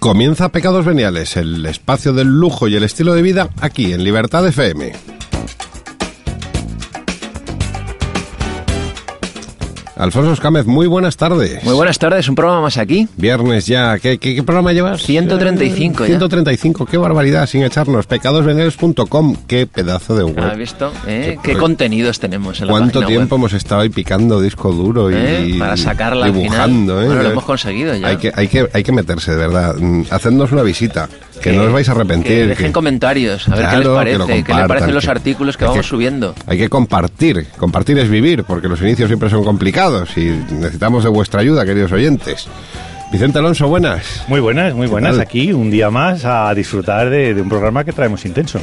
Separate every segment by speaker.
Speaker 1: Comienza Pecados Veniales, el espacio del lujo y el estilo de vida aquí en Libertad FM. Alfonso Escámez, muy buenas tardes.
Speaker 2: Muy buenas tardes, un programa más aquí.
Speaker 1: Viernes ya. ¿Qué, qué, programa llevas?
Speaker 2: 135
Speaker 1: ya. 135, qué barbaridad, sin echarnos. Pecadosveniales.com, qué pedazo de web.
Speaker 2: ¿Has visto? ¿Eh? ¿Qué, contenidos tenemos en la
Speaker 1: ¿Cuánto tiempo hemos estado ahí picando disco duro y
Speaker 2: ¿Eh? Para sacarla
Speaker 1: dibujando?
Speaker 2: Al final. ¿eh? Bueno, lo hemos conseguido ya.
Speaker 1: Hay que, hay, que, hay que meterse, de verdad. Mm, Hacednos una visita. Que, no os vais a arrepentir.
Speaker 2: Que dejen comentarios, a ver qué les parece, qué les parecen los artículos que vamos subiendo.
Speaker 1: Hay que compartir. Compartir es vivir, porque los inicios siempre son complicados y necesitamos de vuestra ayuda, queridos oyentes. Vicente Alonso, buenas.
Speaker 3: Muy buenas, muy buenas. Aquí un día más a disfrutar de, un programa que traemos intenso.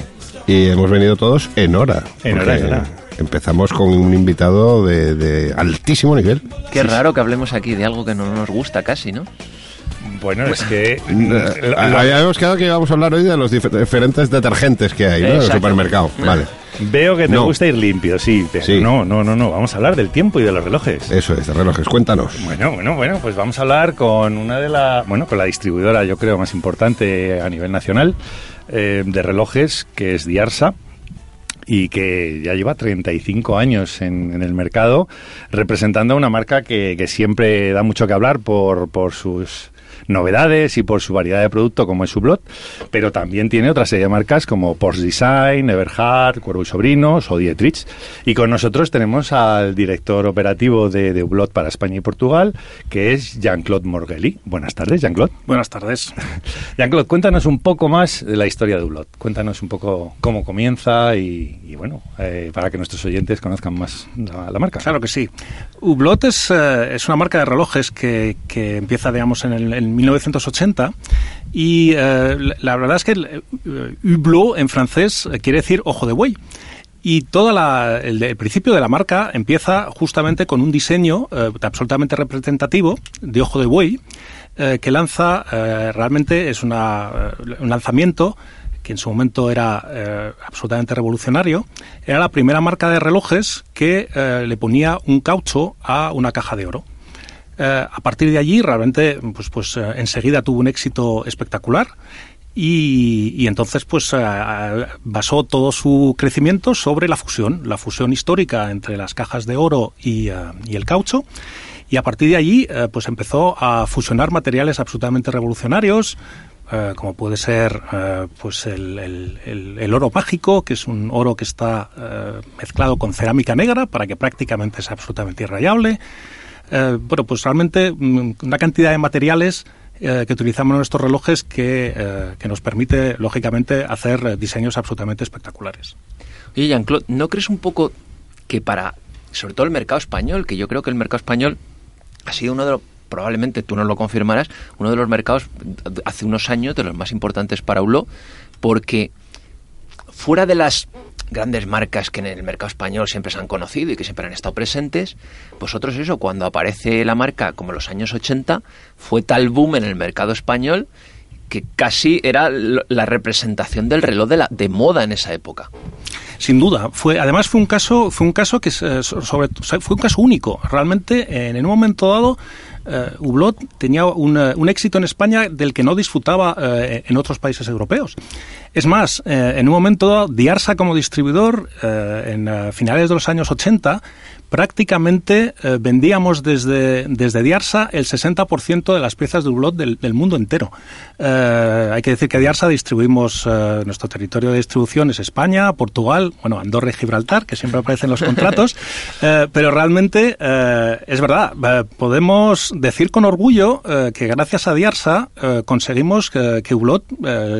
Speaker 1: Y hemos venido todos en hora.
Speaker 3: En hora, en hora.
Speaker 1: Empezamos con un invitado de, altísimo nivel.
Speaker 2: Qué raro que hablemos aquí de algo que no nos gusta casi, ¿no?
Speaker 3: Bueno, es que...
Speaker 1: Eh, habíamos quedado que íbamos a hablar hoy de los diferentes detergentes que hay ¿no? en el supermercado. Vale.
Speaker 3: Veo que te gusta ir limpio, sí, pero no, no, no, no. Vamos a hablar del tiempo y de los relojes.
Speaker 1: Eso es, de relojes. Cuéntanos.
Speaker 3: Bueno, bueno, bueno, pues vamos a hablar con una de las, bueno, con la distribuidora, yo creo, más importante a nivel nacional eh, de relojes, que es Diarsa y que ya lleva 35 años en, en el mercado, representando a una marca que, que, siempre da mucho que hablar por, por sus novedades y por su variedad de producto como es Hublot, pero también tiene otra serie de marcas como Porsche Design, Everhard, Cuervo y Sobrinos o Dietrich. Y con nosotros tenemos al director operativo de, de Hublot para España y Portugal, que es Jean-Claude Morgelli. Buenas tardes, Jean-Claude.
Speaker 4: Buenas tardes.
Speaker 3: Jean-Claude, cuéntanos un poco más de la historia de Hublot. Cuéntanos un poco cómo comienza y, bueno, eh, para que nuestros oyentes conozcan más la, marca.
Speaker 4: Claro que sí. Hublot es, eh, es, una marca de relojes que, que empieza, digamos, en el, 1980 y eh, la verdad es que el, hublot en francés quiere decir ojo de buey. Y todo el, principio de la marca empieza justamente con un diseño eh, absolutamente representativo de ojo de buey eh, que lanza, realmente es una, un lanzamiento que en su momento era absolutamente revolucionario, era la primera marca de relojes que le ponía un caucho a una caja de oro. Eh, a partir de allí, realmente, pues, pues eh, enseguida tuvo un éxito espectacular. Y, entonces pues eh, basó todo su crecimiento sobre la fusión, la fusión histórica entre las cajas de oro y, el caucho. Y a partir de allí pues empezó a fusionar materiales absolutamente revolucionarios, como puede ser pues el, el, oro mágico, que es un oro que está mezclado con cerámica negra para que prácticamente sea absolutamente irrayable. Eh, bueno, pues realmente mm, una cantidad de materiales eh, que utilizamos en nuestros relojes que, eh, que, nos permite, lógicamente, hacer diseños absolutamente espectaculares.
Speaker 2: Oye, Jean-Claude, ¿no crees un poco que para, sobre todo el mercado español, que yo creo que el mercado español ha sido uno de los, probablemente tú no lo confirmarás, uno de los mercados hace unos años de los más importantes para ULO, porque fuera de las grandes marcas que en el mercado español siempre se han conocido y que siempre han estado presentes, vosotros eso, cuando aparece la marca como los años 80, fue tal boom en el mercado español que casi era la representación del reloj de, la, de moda en esa época.
Speaker 4: Sin duda, fue además fue un caso fue un caso que sobre fue un caso único. Realmente en un momento dado eh, Hublot tenía un, éxito en España del que no disfrutaba eh, en otros países europeos. Es más, eh, en un momento Diarsa como distribuidor, eh, en finales de los años 80, prácticamente eh, vendíamos desde, desde Diarsa el 60% de las piezas de Hublot del, del mundo entero. Eh, hay que decir que Diarsa distribuimos, eh, nuestro territorio de distribución es España, Portugal, bueno, Andorra y Gibraltar, que siempre aparecen en los contratos, eh, pero realmente eh, es verdad, eh, podemos decir con orgullo que gracias a Diarsa conseguimos que, que Hublot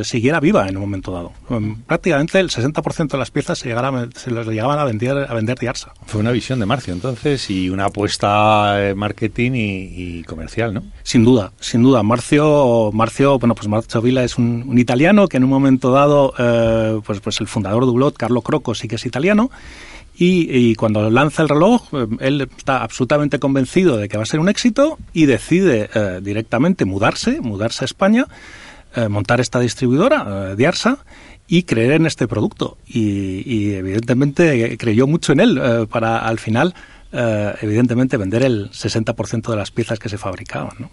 Speaker 4: siguiera viva en un momento dado. Um, prácticamente el 60% de las piezas se, las llegaban a vender, a vender Diarsa.
Speaker 3: Fue una visión de Marcio entonces y una apuesta de marketing y, y, comercial, ¿no?
Speaker 4: Sin duda, sin duda. Marcio, Marcio bueno, pues Marcio Vila es un, un italiano que en un momento dado, eh, pues, pues el fundador de Ulot, Carlo Croco, sí que es italiano. Y, y, cuando lanza el reloj, eh, él está absolutamente convencido de que va a ser un éxito y decide eh, directamente mudarse, mudarse a España, eh, montar esta distribuidora, Diarsa, y creer en este producto. Y, y evidentemente creyó mucho en él eh, para al final, eh, evidentemente, vender el 60% de las piezas que se fabricaban. ¿no?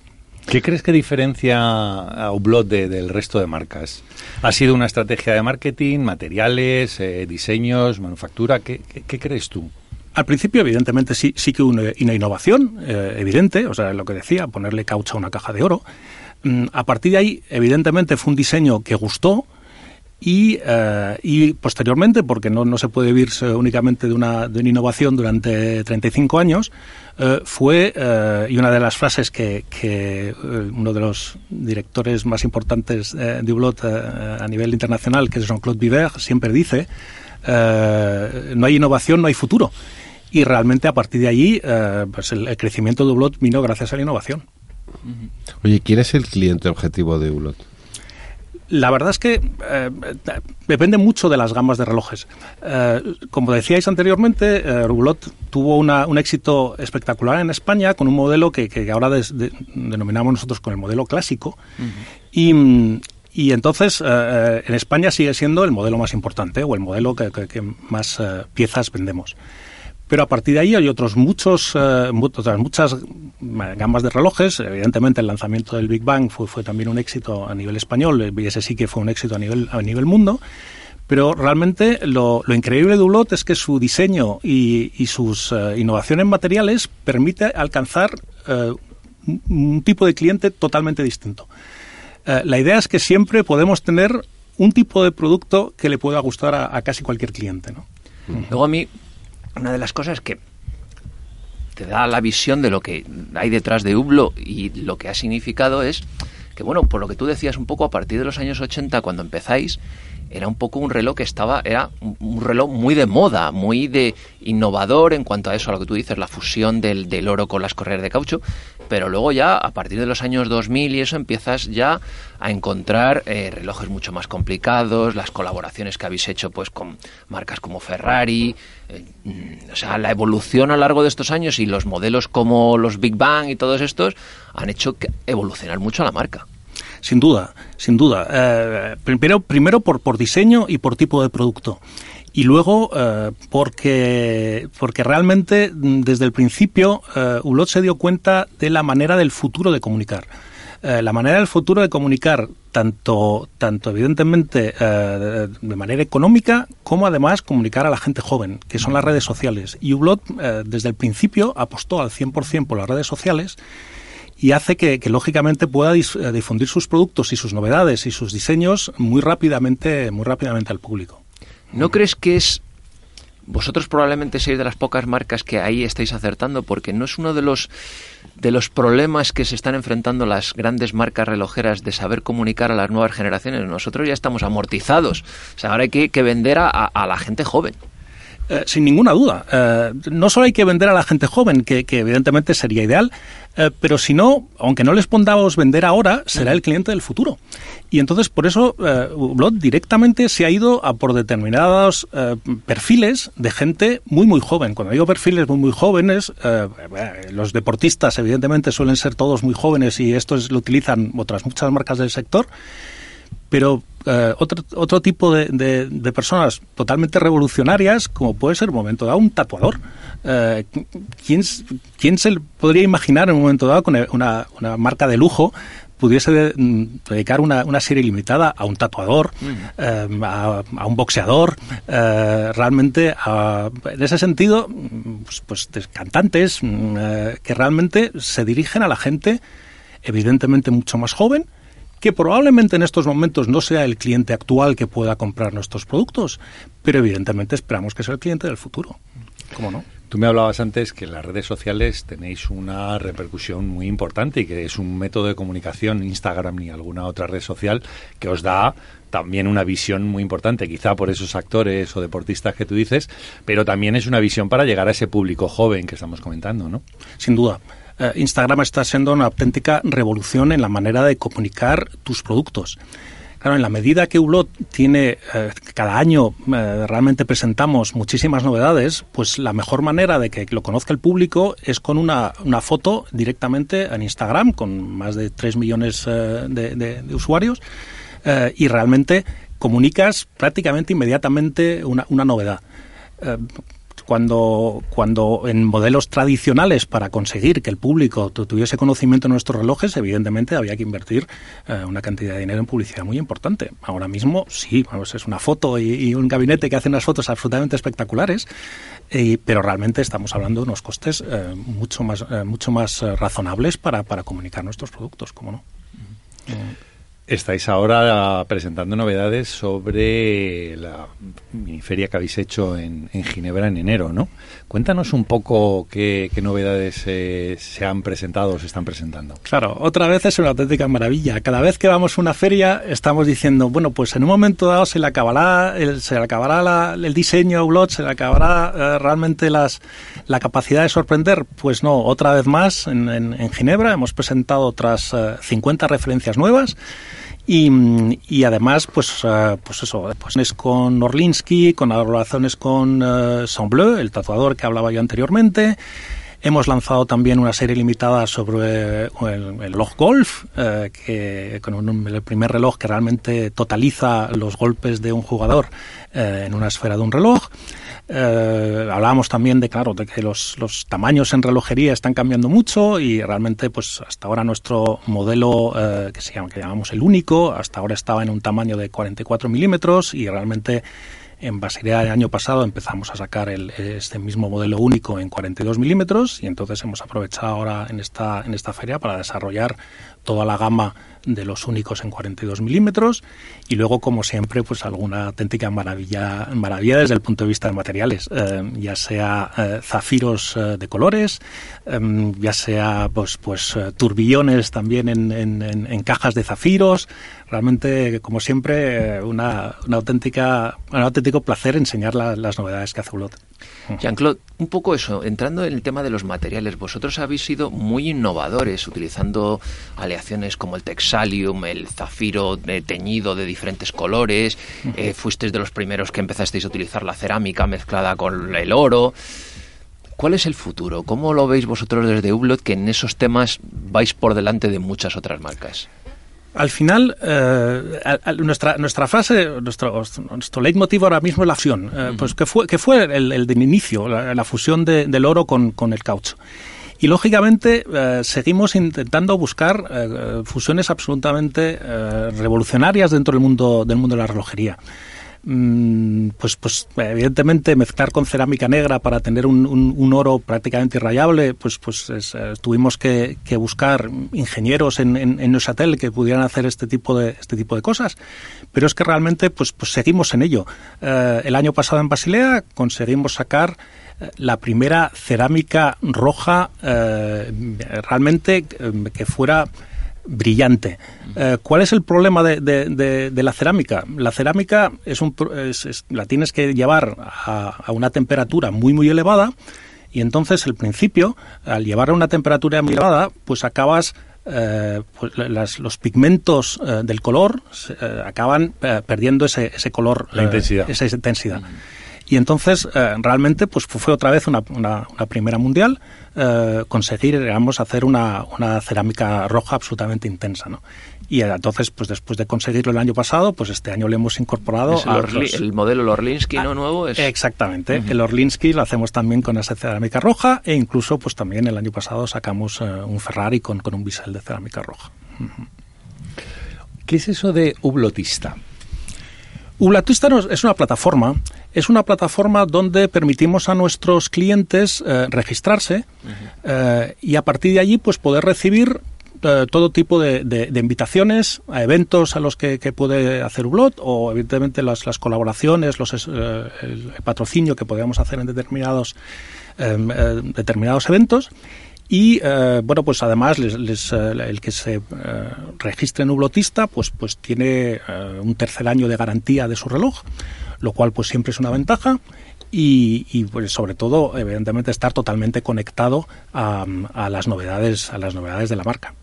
Speaker 3: ¿Qué crees que diferencia a Hublot de, del resto de marcas? ¿Ha sido una estrategia de marketing, materiales, eh, diseños, manufactura? ¿Qué, qué, qué crees tú?
Speaker 4: Al principio, evidentemente, sí, sí que una, una innovación eh, evidente, o sea, lo que decía, ponerle caucho a una caja de oro. Mm, a partir de ahí, evidentemente, fue un diseño que gustó, y, y posteriormente, porque no, no, se puede vivir únicamente de una, de una innovación durante 35 años, uh, fue, y una de las frases que, que uno de los directores más importantes de Hublot a nivel internacional, que es Jean-Claude Biver, siempre dice, no hay innovación, no hay futuro. Y realmente a partir de allí, pues el, el, crecimiento de Hublot vino gracias a la innovación.
Speaker 1: Oye, ¿quién es el cliente objetivo de Hublot?
Speaker 4: La verdad es que eh, depende mucho de las gamas de relojes. Eh, como decíais anteriormente, eh, Rubulot tuvo una, un éxito espectacular en España con un modelo que, que ahora des, de, denominamos nosotros con el modelo clásico. Uh -huh. Y, y entonces eh, en España sigue siendo el modelo más importante o el modelo que, que, que más eh, piezas vendemos. Pero a partir de ahí hay otros muchos, eh, otras muchas gamas de relojes. Evidentemente el lanzamiento del Big Bang fue, también un éxito a nivel español y ese sí que fue un éxito a nivel, a nivel mundo. Pero realmente lo, lo increíble de Ulot es que su diseño y, sus uh, innovaciones materiales permite alcanzar un tipo de cliente totalmente distinto. La idea es que siempre podemos tener un tipo de producto que le pueda gustar a, a casi cualquier cliente. ¿no?
Speaker 2: Luego a mí una de las cosas que te da la visión de lo que hay detrás de Ublo y lo que ha significado es que, bueno, por lo que tú decías un poco, a partir de los años 80, cuando empezáis, era un poco un reloj que estaba, era un reloj muy de moda, muy de innovador en cuanto a eso, a lo que tú dices, la fusión del, del oro con las correas de caucho, pero luego ya a partir de los años 2000 y eso empiezas ya a encontrar eh, relojes mucho más complicados, las colaboraciones que habéis hecho pues con marcas como Ferrari, eh, o sea, la evolución a lo largo de estos años y los modelos como los Big Bang y todos estos han hecho que evolucionar mucho a la marca.
Speaker 4: Sin duda, sin duda. Eh, primero, primero por, por diseño y por tipo de producto y luego eh, porque, porque realmente desde el principio eh, Ulot se dio cuenta de la manera del futuro de comunicar. Eh, la manera del futuro de comunicar tanto, tanto evidentemente eh, de manera económica como además comunicar a la gente joven, que son las redes sociales. Y Ublot desde el principio apostó al 100% por las redes sociales y hace que, que lógicamente pueda difundir sus productos y sus novedades y sus diseños muy rápidamente, muy rápidamente al público.
Speaker 2: ¿No crees que es vosotros probablemente sois de las pocas marcas que ahí estáis acertando porque no es uno de los de los problemas que se están enfrentando las grandes marcas relojeras de saber comunicar a las nuevas generaciones. Nosotros ya estamos amortizados. O sea, ahora hay que, que vender a, a, la gente joven.
Speaker 4: Eh, sin ninguna duda. Eh, no solo hay que vender a la gente joven, que, que evidentemente sería ideal, eh, pero si no, aunque no les pongamos vender ahora, será el cliente del futuro. Y entonces, por eso, Blot directamente se ha ido a por determinados perfiles de gente muy, muy joven. Cuando digo perfiles muy, muy jóvenes, los deportistas, evidentemente, suelen ser todos muy jóvenes y esto es, lo utilizan otras muchas marcas del sector pero eh, otro, otro tipo de, de, personas totalmente revolucionarias, como puede ser en un momento dado un tatuador. Eh, ¿quién, ¿quién, se podría imaginar en un momento dado con una, una marca de lujo pudiese mm, dedicar una, una, serie limitada a un tatuador, eh, a, un boxeador, eh, realmente en ese sentido, pues, pues cantantes mm, eh, que realmente se dirigen a la gente evidentemente mucho más joven, que probablemente en estos momentos no sea el cliente actual que pueda comprar nuestros productos, pero evidentemente esperamos que sea el cliente del futuro. ¿Cómo no?
Speaker 3: Tú me hablabas antes que en las redes sociales tenéis una repercusión muy importante y que es un método de comunicación, Instagram ni alguna otra red social, que os da también una visión muy importante, quizá por esos actores o deportistas que tú dices, pero también es una visión para llegar a ese público joven que estamos comentando, ¿no?
Speaker 4: Sin duda. Eh, Instagram está siendo una auténtica revolución en la manera de comunicar tus productos. Claro, en la medida que Hublot tiene, eh, cada año eh, realmente presentamos muchísimas novedades, pues la mejor manera de que lo conozca el público es con una, una foto directamente en Instagram, con más de 3 millones eh, de, usuarios, y realmente comunicas prácticamente inmediatamente una, una novedad cuando, cuando en modelos tradicionales para conseguir que el público tuviese conocimiento de nuestros relojes, evidentemente había que invertir eh, una cantidad de dinero en publicidad muy importante. Ahora mismo sí, es una foto y, un gabinete que hace unas fotos absolutamente espectaculares, pero realmente estamos hablando de unos costes eh, mucho más, eh, mucho más razonables para, para comunicar nuestros productos, ¿cómo no?
Speaker 3: Estáis ahora presentando novedades sobre la feria que habéis hecho en, Ginebra en enero, ¿no? Cuéntanos un poco qué, novedades se han presentado o se están presentando.
Speaker 4: Claro, otra vez es una auténtica maravilla. Cada vez que vamos a una feria estamos diciendo, bueno, pues en un momento dado se le acabará el, se acabará el diseño a se le acabará eh, realmente las, la capacidad de sorprender. Pues no, otra vez más en, en Ginebra hemos presentado otras 50 eh, referencias nuevas. Y, y, además, pues, uh, pues eso, pues con Orlinsky, con relaciones con uh, Saint-Bleu, el tatuador que hablaba yo anteriormente. Hemos lanzado también una serie limitada sobre el, el reloj golf, uh, que con el primer reloj que realmente totaliza los golpes de un jugador en una esfera de un reloj. Eh, hablábamos también de, claro, de que los, los, tamaños en relojería están cambiando mucho y realmente, pues hasta ahora nuestro modelo, eh, que, se llama, que llamamos el único, hasta ahora estaba en un tamaño de 44 milímetros y realmente en Basilea el año pasado empezamos a sacar el, este mismo modelo único en 42 milímetros y entonces hemos aprovechado ahora en esta, en esta feria para desarrollar toda la gama de los únicos en 42 milímetros y luego, como siempre, pues alguna auténtica maravilla, maravilla desde el punto de vista de materiales, eh, ya sea eh, zafiros eh, de colores, em, ya sea pues, pues turbillones también en, en, cajas de zafiros. Realmente, como siempre, una, una auténtica, un auténtico placer enseñar las novedades que hace Ulot.
Speaker 2: Jean-Claude, un poco eso, entrando en el tema de los materiales, vosotros habéis sido muy innovadores utilizando aleaciones como el texalium, el zafiro teñido de diferentes colores, eh, fuisteis de los primeros que empezasteis a utilizar la cerámica mezclada con el oro. ¿Cuál es el futuro? ¿Cómo lo veis vosotros desde Hublot que en esos temas vais por delante de muchas otras marcas?
Speaker 4: Al final, eh, nuestra, nuestra frase, nuestro, nuestro leitmotiv ahora mismo es la fusión, eh, pues que fue, que fue el, el de inicio, la, fusión del oro con, con, el caucho. Y lógicamente eh, seguimos intentando buscar fusiones absolutamente revolucionarias dentro del mundo, del mundo de la relojería. Mm, pues, pues evidentemente mezclar con cerámica negra para tener un, oro prácticamente irrayable, pues, pues eh, tuvimos que, buscar ingenieros en, en, en, Neuchâtel que pudieran hacer este tipo de, este tipo de cosas. Pero es que realmente pues, pues seguimos en ello. Eh, el año pasado en Basilea conseguimos sacar eh, la primera cerámica roja realmente que fuera brillante. Eh, ¿Cuál es el problema de, de, la cerámica? La cerámica es un, es, la tienes que llevar a, a, una temperatura muy muy elevada y entonces el principio, al llevar a una temperatura muy elevada, pues acabas eh, pues las, los pigmentos eh, del color acaban perdiendo ese, ese color,
Speaker 3: la intensidad.
Speaker 4: esa intensidad. Y entonces, eh, realmente, pues fue otra vez una, una, primera mundial eh, conseguir, digamos, hacer una, una, cerámica roja absolutamente intensa, ¿no? Y entonces, pues después de conseguirlo el año pasado, pues este año le hemos incorporado
Speaker 2: el, modelo Orlinsky, ¿no? Ah, Nuevo es...
Speaker 4: Exactamente. El Orlinsky lo hacemos también con esa cerámica roja e incluso, pues también el año pasado sacamos eh, un Ferrari con, con un bisel de cerámica roja.
Speaker 3: ¿Qué es eso de ublotista?
Speaker 4: Ublotista es una plataforma, es una plataforma donde permitimos a nuestros clientes eh, registrarse eh, y a partir de allí pues poder recibir eh, todo tipo de, invitaciones a eventos a los que, puede hacer Ublot o evidentemente las, las colaboraciones, los, el patrocinio que podemos hacer en determinados, em, determinados eventos. Y eh, bueno, pues además les, eh, el que se eh, registre en Ublotista pues, pues tiene un tercer año de garantía de su reloj, lo cual pues siempre es una ventaja. Y, pues sobre todo, evidentemente, estar totalmente conectado a, las novedades, a las novedades de la marca.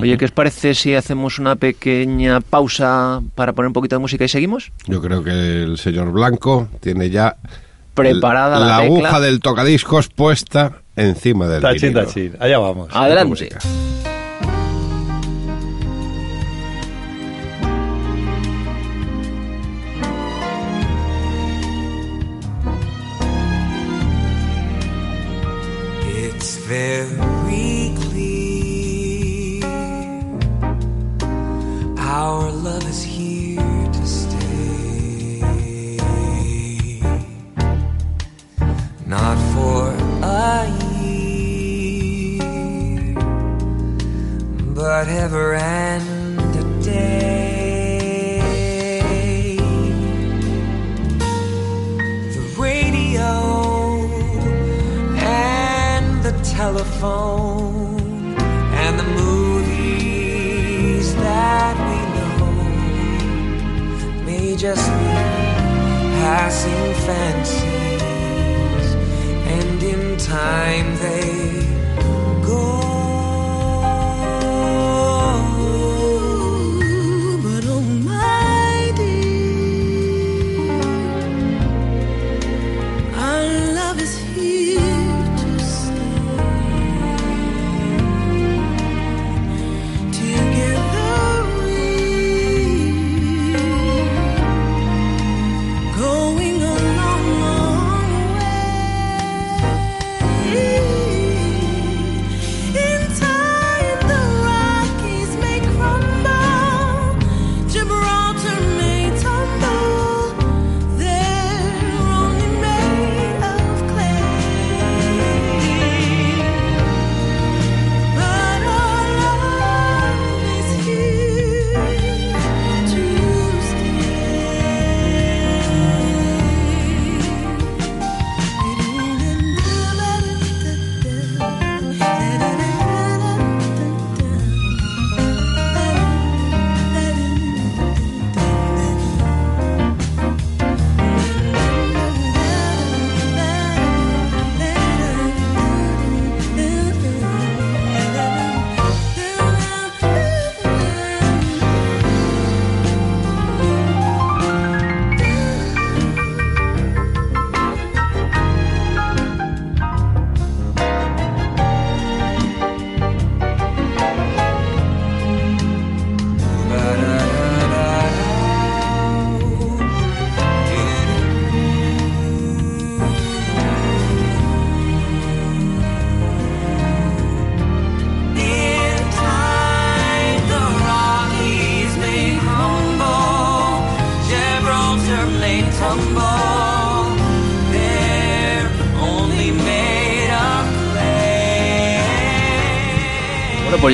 Speaker 2: Oye, ¿qué os parece si hacemos una pequeña pausa para poner un poquito de música y seguimos?
Speaker 1: Yo creo que el señor Blanco tiene ya
Speaker 2: preparada
Speaker 1: la, aguja del tocadiscos puesta encima del
Speaker 3: tachín, tachín. Allá vamos.
Speaker 2: Adelante.
Speaker 5: Very clear our love is here to stay. Not for a but ever and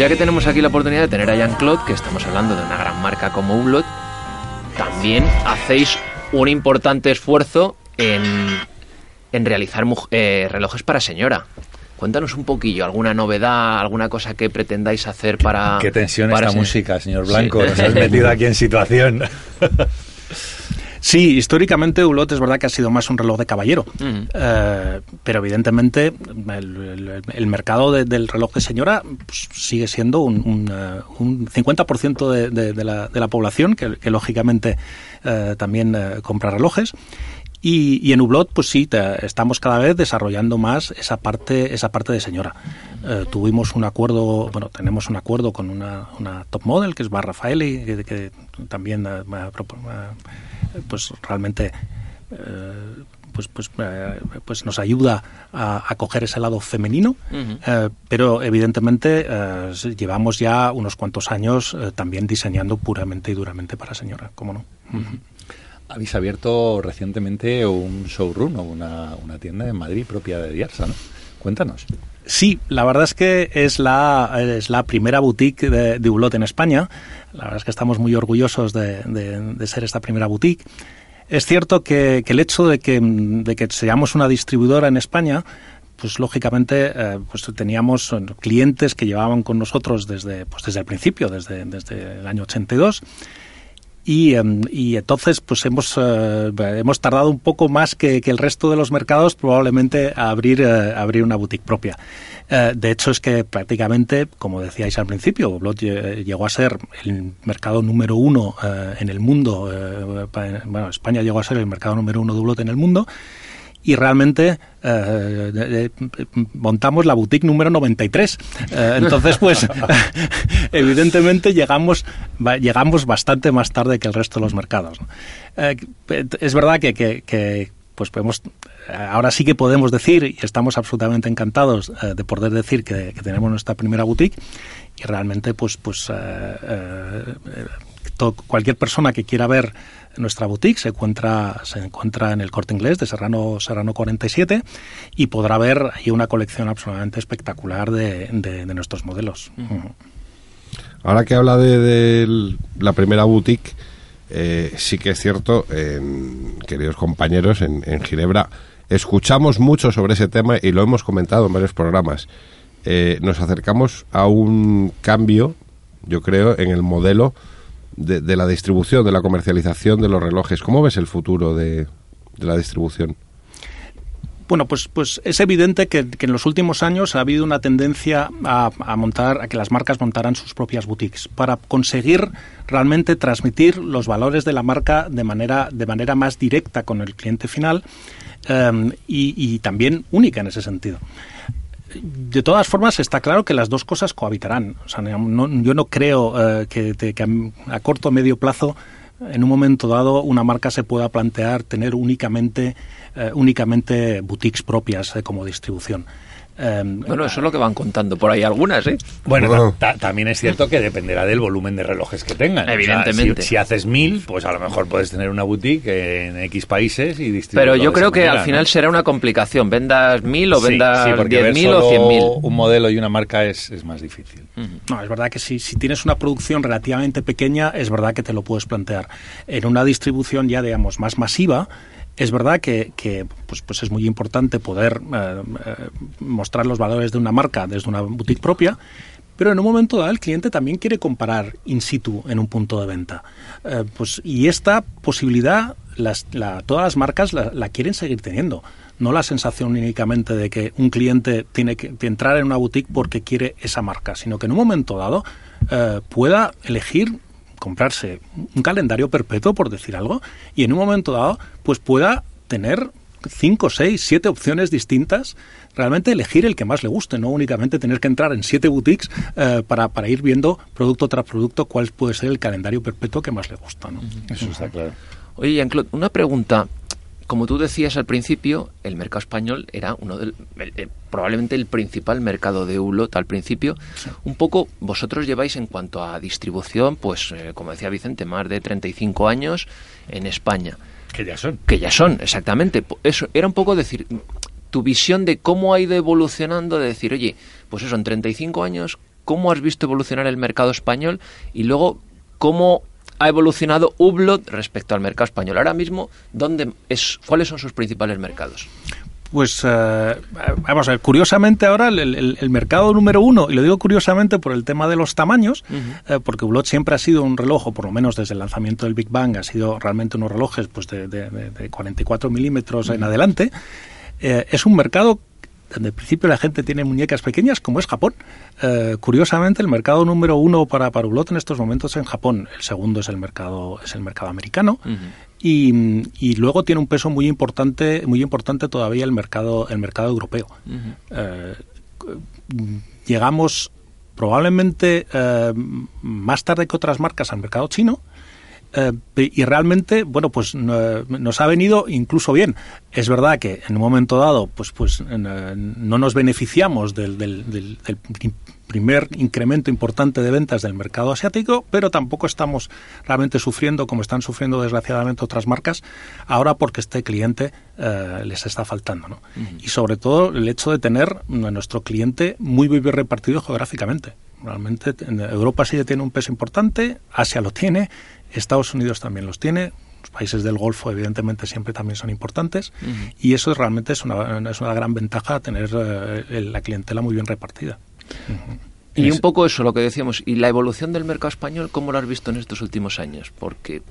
Speaker 2: ya que tenemos aquí la oportunidad de tener a Jean-Claude, que estamos hablando de una gran marca como Hublot, también hacéis un importante esfuerzo en, realizar eh, relojes para señora. Cuéntanos un poquillo, alguna novedad, alguna cosa que pretendáis hacer para...
Speaker 3: Qué tensión esta música, señor Blanco. Nos has metido aquí en situación.
Speaker 4: Sí, históricamente Hulot es verdad que ha sido más un reloj de caballero, eh, pero evidentemente el, mercado del reloj de señora pues, sigue siendo un, un, 50% eh, de, de, la, de, la, población que, lógicamente eh, también compra relojes Y, y en Hublot, pues sí, te- estamos cada vez desarrollando más esa parte, esa parte de señora. Eh, tuvimos un acuerdo, bueno, tenemos un acuerdo con una, una top model que es Bar Rafaeli, que, que también eh, pues realmente eh, pues, pues, pues nos ayuda a, a coger ese lado femenino, pero evidentemente llevamos ya unos cuantos años también diseñando puramente y duramente para señora, ¿cómo no?
Speaker 3: Habéis abierto recientemente un showroom o una, una tienda en Madrid propia de Diarsa, ¿no? Cuéntanos.
Speaker 4: Sí, la verdad es que es la, es la primera boutique de, de Hulot en España. La verdad es que estamos muy orgullosos de, de- de ser esta primera boutique. Es cierto que, que el hecho de que, de que seamos una distribuidora en España, pues lógicamente eh, pues teníamos clientes que llevaban con nosotros desde, pues desde el principio, desde, desde el año 82. Y, em, y entonces pues hemos, eh, hemos tardado un poco más que, el resto de los mercados probablemente a abrir, eh, abrir una boutique propia. Eh, de hecho es que prácticamente, como decíais al principio, Hublot lle- llegó a ser el mercado número uno eh, en el mundo. eh, bueno, España llegó a ser el mercado número uno de Hublot en el mundo y realmente eh, montamos la boutique número 93. Eh, entonces, pues, evidentemente llegamos, llegamos bastante más tarde que el resto de los mercados. ¿no? Eh, es verdad que, que- que, pues podemos, ahora sí que podemos decir, y estamos absolutamente encantados eh, de poder decir que, que tenemos nuestra primera boutique, y realmente, pues, pues eh, eh, eh, cualquier persona que quiera ver nuestra boutique se encuentra se encuentra en el Corte Inglés de Serrano Serrano 47 y podrá ver ahí una colección absolutamente espectacular de, de- de nuestros modelos.
Speaker 1: Ahora que habla de, de la primera boutique, eh, sí que es cierto, en- queridos compañeros, en, en Ginebra escuchamos mucho sobre ese tema y lo hemos comentado en varios programas. Eh, nos acercamos a un cambio, yo creo, en el modelo de, la distribución, de la comercialización de los relojes. ¿Cómo ves el futuro de, la distribución?
Speaker 4: Bueno, pues, pues es evidente que, en los últimos años ha habido una tendencia a, montar, a que las marcas montaran sus propias boutiques para conseguir realmente transmitir los valores de la marca de manera, de manera más directa con el cliente final y, y también única en ese sentido. De todas formas, está claro que las dos cosas cohabitarán. O sea, yo no creo eh, que, a corto o medio plazo, en un momento dado, una marca se pueda plantear tener únicamente, eh, únicamente boutiques propias eh, como distribución. Em,
Speaker 2: Bueno, eso es lo que van contando por ahí algunas, ¿eh?
Speaker 3: Bueno,
Speaker 1: Bueno.
Speaker 3: ta- ta- también es cierto que dependerá del volumen de relojes que tengan. O sea,
Speaker 2: Evidentemente.
Speaker 3: si, si haces mil, pues a lo mejor puedes tener una boutique en X países y distribuirlo
Speaker 2: Pero yo creo que
Speaker 3: manera,
Speaker 2: al final
Speaker 3: ¿no?
Speaker 2: será una complicación. Vendas mil o
Speaker 3: Sí,
Speaker 2: vendas
Speaker 3: sí,
Speaker 2: diez mil o cien mil.
Speaker 3: un modelo y una marca es, es más difícil.
Speaker 4: No, es verdad que si, si tienes una producción relativamente pequeña, es verdad que te lo puedes plantear. En una distribución ya, digamos, más masiva, es verdad que, pues, pues es muy importante poder eh, eh, mostrar los valores de una marca desde una boutique propia, pero en un momento dado el cliente también quiere comparar in situ en un punto de venta. Eh, pues, y esta posibilidad las, la- todas las marcas la, quieren seguir teniendo. No la sensación únicamente de que un cliente tiene que entrar en una boutique porque quiere esa marca, sino que en un momento dado pueda elegir comprarse un calendario perpetuo, por decir algo, y en un momento dado, pues pueda tener cinco, seis, siete opciones distintas, realmente elegir el que más le guste, no únicamente tener que entrar en siete boutiques eh, para, para ir viendo producto tras producto cuál puede ser el calendario perpetuo que más le gusta. ¿no?
Speaker 3: Eso está claro.
Speaker 2: Oye, Jean-Claude, una pregunta. Como tú decías al principio, el mercado español era uno del, el- el- probablemente el principal mercado de Ulot al principio. Un poco, vosotros lleváis en cuanto a distribución, pues eh, como decía Vicente, más de 35 años en España.
Speaker 3: Que ya son.
Speaker 2: Que ya son, exactamente. Eso era un poco decir, tu visión de cómo ha ido evolucionando, de decir, oye, pues eso, en 35 años, ¿cómo has visto evolucionar el mercado español? Y luego, ¿cómo ha evolucionado Hublot respecto al mercado español? Ahora mismo, ¿dónde es, ¿cuáles son sus principales mercados?
Speaker 4: Pues eh, vamos a ver, curiosamente ahora el, el- el mercado número uno, y lo digo curiosamente por el tema de los tamaños, eh, porque Hulot siempre ha sido un reloj, o por lo menos desde el lanzamiento del Big Bang, ha sido realmente unos relojes pues de, de- de- de 44 milímetros en adelante, eh, es un mercado donde al principio la gente tiene muñecas pequeñas, como es Japón. Eh, curiosamente, el mercado número uno para, Hulot en estos momentos es en Japón. El segundo es el mercado, es el mercado americano. y, y luego tiene un peso muy importante, muy importante todavía el mercado, el mercado europeo. Eh, llegamos probablemente eh, más tarde que otras marcas al mercado chino. Eh, y realmente, bueno, pues no- nos ha venido incluso bien. Es verdad que en un momento dado, pues, pues eh, no nos beneficiamos del, del- del- del pri- primer incremento importante de ventas del mercado asiático, pero tampoco estamos realmente sufriendo como están sufriendo desgraciadamente otras marcas ahora porque este cliente eh, les está faltando. ¿no? Y sobre todo el hecho de tener a nuestro cliente muy bien repartido geográficamente. Realmente en Europa sí que tiene un peso importante, Asia lo tiene, Estados Unidos también los tiene, los países del Golfo evidentemente siempre también son importantes y eso realmente es una, es una gran ventaja tener eh, la clientela muy bien repartida.
Speaker 2: Y un poco eso, lo que decíamos. ¿Y la evolución del mercado español, cómo lo has visto en estos últimos años? Porque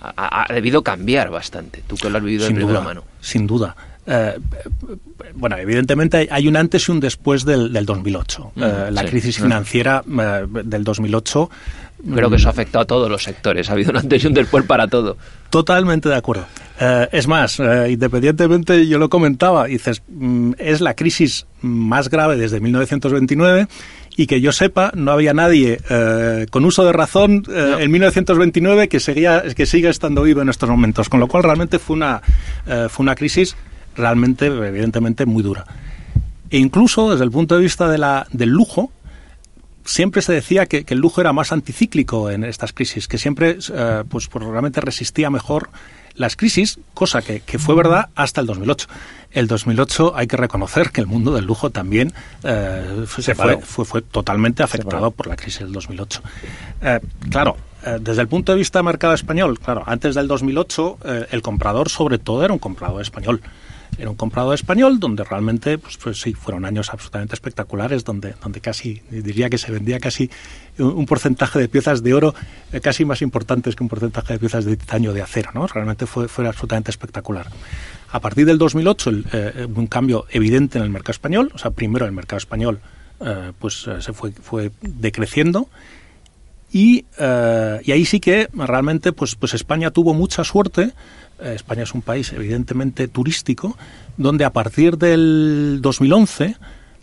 Speaker 2: ha, ha debido cambiar bastante, tú que lo has vivido de
Speaker 4: sin
Speaker 2: primera
Speaker 4: duda,
Speaker 2: mano.
Speaker 4: Sin duda. Eh, bueno, evidentemente hay- un antes y un después del, del 2008.
Speaker 2: Mm,
Speaker 4: Eh, la
Speaker 2: sí.
Speaker 4: crisis financiera eh, del 2008
Speaker 2: Creo que eso ha afectado a todos los sectores. Ha habido un antes y un después para todo.
Speaker 4: Totalmente de acuerdo. Eh, es más, eh, independientemente, yo lo comentaba, dices, mm, es la crisis más grave desde 1929 y que yo sepa, no había nadie eh, con uso de razón
Speaker 2: No.
Speaker 4: en 1929 que, seguía, que siga estando vivo en estos momentos. Con lo cual, realmente fue una, fue una crisis realmente, evidentemente, muy dura. E incluso desde el punto de vista de la, del lujo, siempre se decía que, que el lujo era más anticíclico en estas crisis, que siempre eh, pues, pues realmente resistía mejor las crisis, cosa que, que fue verdad hasta el 2008. El 2008 hay que reconocer que el mundo del lujo también eh, fue,
Speaker 3: Se
Speaker 4: fue, fue, fue totalmente afectado por la crisis del 2008. Eh, claro, desde el punto de vista del mercado español, claro, antes del 2008 eh, el comprador sobre todo era un comprador español. Era un comprador español donde realmente, pues, pues sí, fueron años absolutamente espectaculares, donde, donde casi, diría que se vendía casi un, porcentaje de piezas de oro eh, casi más importantes que un porcentaje de piezas de titanio de acero, ¿no? Realmente fue, fue absolutamente espectacular. A partir del 2008, el, eh, un cambio evidente en el mercado español, o sea, primero el mercado español eh, pues eh, se fue, fue decreciendo, y, eh, y ahí sí que realmente pues, pues España tuvo mucha suerte. Eh, España es un país evidentemente turístico, donde a partir del 2011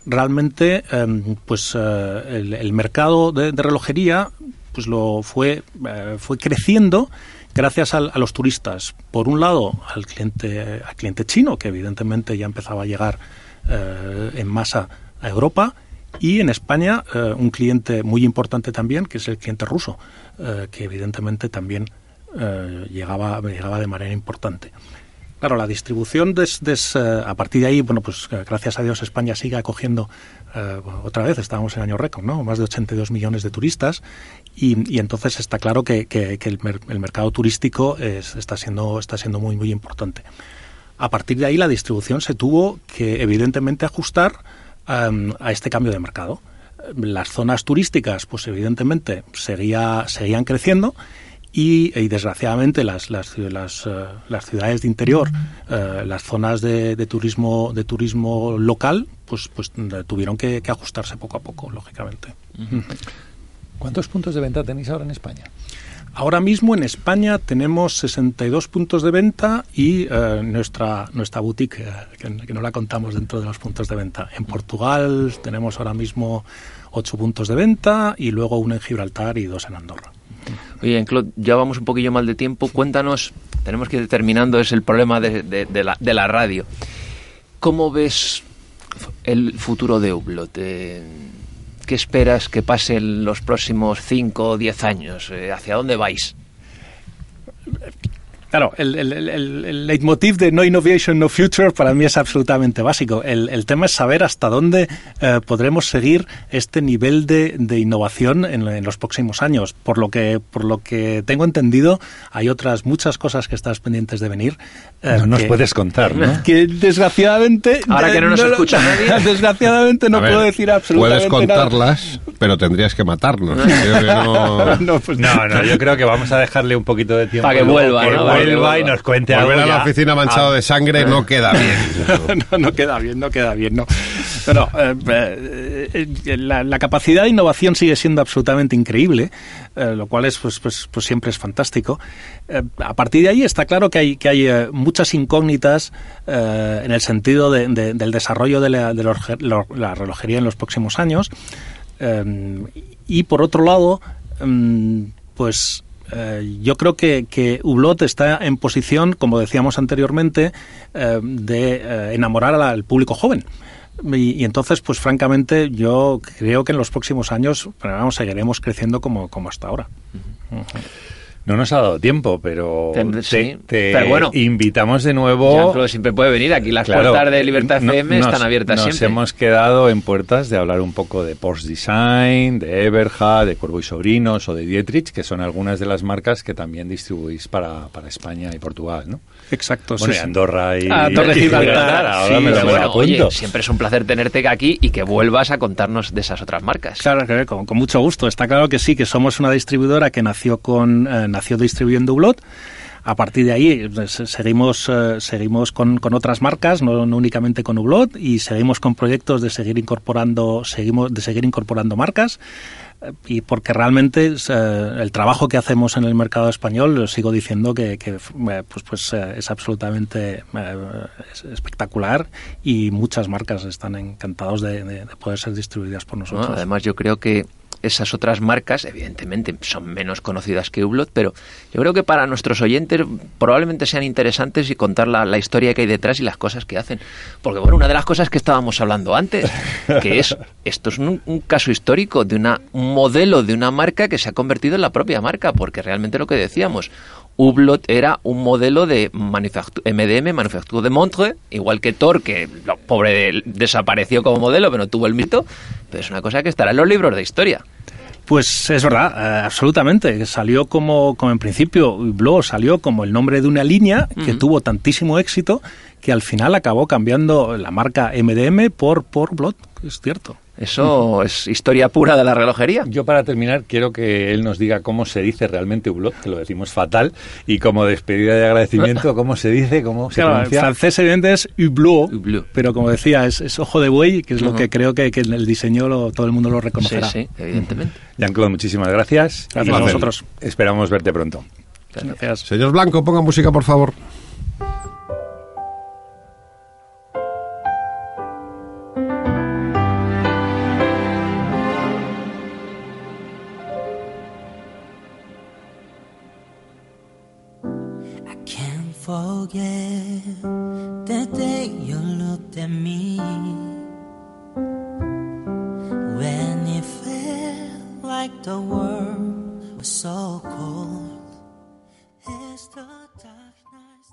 Speaker 4: realmente eh, pues eh, el, mercado de, relojería pues lo fue eh, fue creciendo gracias al- a los turistas. Por un lado al cliente al cliente chino que evidentemente ya empezaba a llegar en masa a Europa y en España un cliente muy importante también, que es el cliente ruso, que evidentemente también eh, llegaba, llegaba de manera importante. Claro, la distribución des- eh, a partir de ahí, bueno, pues eh, gracias a Dios España sigue acogiendo otra vez, estábamos en año récord, ¿no? Más de 82 millones de turistas y, y entonces está claro que, el, mer- el mercado turístico es- está siendo está siendo muy muy importante. A partir de ahí la distribución se tuvo que evidentemente ajustar am, a este cambio de mercado. Las zonas turísticas, pues evidentemente seguía, seguían creciendo y, y, desgraciadamente las, las, ci- las, eh, las ciudades de interior, eh, las zonas de, de turismo de turismo local, pues, pues eh, tuvieron que, que ajustarse poco a poco, lógicamente.
Speaker 6: ¿Cuántos puntos de venta tenéis ahora en España?
Speaker 4: Ahora mismo en España tenemos 62 puntos de venta y eh, nuestra, nuestra boutique, eh, que, que no la contamos dentro de los puntos de venta. En Portugal tenemos ahora mismo 8 puntos de venta y luego uno en Gibraltar y dos en Andorra.
Speaker 2: Oye, Claude, ya vamos un poquillo mal de tiempo. Cuéntanos, tenemos que ir terminando, es el problema de, la radio. ¿Cómo ves el futuro de Hublot? Eh, ¿Qué esperas que pase en los próximos 5 o 10 años? Eh, ¿Hacia dónde vais?
Speaker 4: Claro, el, el, el, el- el leitmotiv de no innovation, no future para mí es absolutamente básico. El, el tema es saber hasta dónde eh, podremos seguir este nivel de, de innovación en, en los próximos años. Por lo que por lo que tengo entendido, hay otras muchas cosas que estás pendientes de venir. eh,
Speaker 3: No nos
Speaker 4: que-
Speaker 3: puedes contar, ¿no?
Speaker 4: que desgraciadamente
Speaker 2: Ahora que no nos escucha nadie.
Speaker 4: desgraciadamente no
Speaker 1: ver,
Speaker 4: puedo decir absolutamente
Speaker 1: Puedes
Speaker 4: nada.
Speaker 1: contarlas, pero tendrías que matarnos. Creo que no-
Speaker 4: no, pues
Speaker 3: No, no, yo creo que vamos a dejarle un poquito de tiempo.
Speaker 2: Pa' que vuelva, ¿no?
Speaker 3: Vuelva y nos cuente algo.
Speaker 1: Volver a la
Speaker 3: ya.
Speaker 1: oficina manchado
Speaker 3: Ah,
Speaker 1: de sangre no queda bien.
Speaker 4: no, no queda bien, no queda bien, no. No, eh, eh, la, la capacidad de innovación sigue siendo absolutamente increíble, eh, lo cual es, pues, pues, pues siempre es fantástico. A partir de ahí está claro que hay, que hay muchas incógnitas en el sentido de- de- del desarrollo de, la, de la relojería en los próximos años. Y por otro lado, mm, pues eh, yo creo que, que Hublot está en posición, como decíamos anteriormente, eh, de eh, enamorar al público joven. Y, y entonces, pues francamente, yo creo que en los próximos años, vamos, seguiremos creciendo como, como hasta ahora.
Speaker 3: No nos ha dado tiempo, pero te,
Speaker 2: sí.
Speaker 3: te
Speaker 2: Pero bueno.
Speaker 3: invitamos de nuevo.
Speaker 2: Siempre puede venir. Aquí las
Speaker 3: Claro,
Speaker 2: puertas de Libertad FM
Speaker 3: nos-
Speaker 2: están abiertas
Speaker 3: nos
Speaker 2: siempre.
Speaker 3: hemos quedado en puertas de hablar un poco de Porsche Design, de Eberhard, de Corvo y Sobrinos o de Dietrich, que son algunas de las marcas que también distribuís para, para España y Portugal, ¿no?
Speaker 4: Exacto.
Speaker 3: bueno,
Speaker 4: sí,
Speaker 3: y. Andorra y,
Speaker 4: Ah, Torre
Speaker 3: y
Speaker 4: Gibraltar,
Speaker 3: ahora
Speaker 4: sí,
Speaker 3: me lo
Speaker 2: bueno, oye, siempre es un placer tenerte aquí y que vuelvas a contarnos de esas otras marcas.
Speaker 4: Claro, que con, con mucho gusto. Está claro que sí, que somos una distribuidora que nació con eh, nació distribuyendo Hublot. A partir de ahí pues, seguimos eh, seguimos con, con otras marcas, no, no únicamente con Hublot, y seguimos con proyectos de seguir incorporando seguimos de seguir incorporando marcas. Y porque realmente eh, el trabajo que hacemos en el mercado español, lo sigo diciendo que, que, eh, pues, pues, eh, es absolutamente eh, es espectacular y muchas marcas están encantados de, de- de poder ser distribuidas por
Speaker 2: ¿no?
Speaker 4: nosotros.
Speaker 2: Además, yo creo que esas otras marcas, evidentemente, son menos conocidas que Hublot, pero yo creo que para nuestros oyentes probablemente sean interesantes y contar la, la historia que hay detrás y las cosas que hacen. Porque, bueno, una de las cosas que estábamos hablando antes, que es, esto es un, caso histórico de una, un modelo de una marca que se ha convertido en la propia marca, porque realmente lo que decíamos, Hublot era un modelo de manufactu- MDM, Manufacture de Montre, igual que Thor, que lo pobre de- desapareció como modelo, pero no tuvo el mito, pero es una cosa que estará en los libros de historia.
Speaker 4: Pues es verdad, eh, absolutamente. Salió como, como en principio, Hublot salió como el nombre de una línea que tuvo tantísimo éxito que al final acabó cambiando la marca MDM por, por Hublot, es cierto.
Speaker 2: Eso es historia pura de la relojería.
Speaker 3: Yo para terminar quiero que él nos diga cómo se dice realmente Hublot, que lo decimos fatal, y como despedida de agradecimiento, cómo se dice, cómo se
Speaker 4: Claro, en
Speaker 3: pronuncia.
Speaker 4: francés evidentemente es Hublot,
Speaker 2: Hublot.
Speaker 4: pero como decía, es, es ojo de buey, que es lo que creo que, que en el diseño lo- todo el mundo lo
Speaker 2: Sí,
Speaker 4: reconocerá.
Speaker 2: sí, evidentemente.
Speaker 3: Jean-Claude, muchísimas gracias.
Speaker 4: Gracias
Speaker 1: a
Speaker 4: vosotros.
Speaker 3: Esperamos verte pronto.
Speaker 4: Gracias.
Speaker 1: Señor Blanco, ponga música, por favor.
Speaker 5: Forget the day you looked at me when it felt like the world was so cold.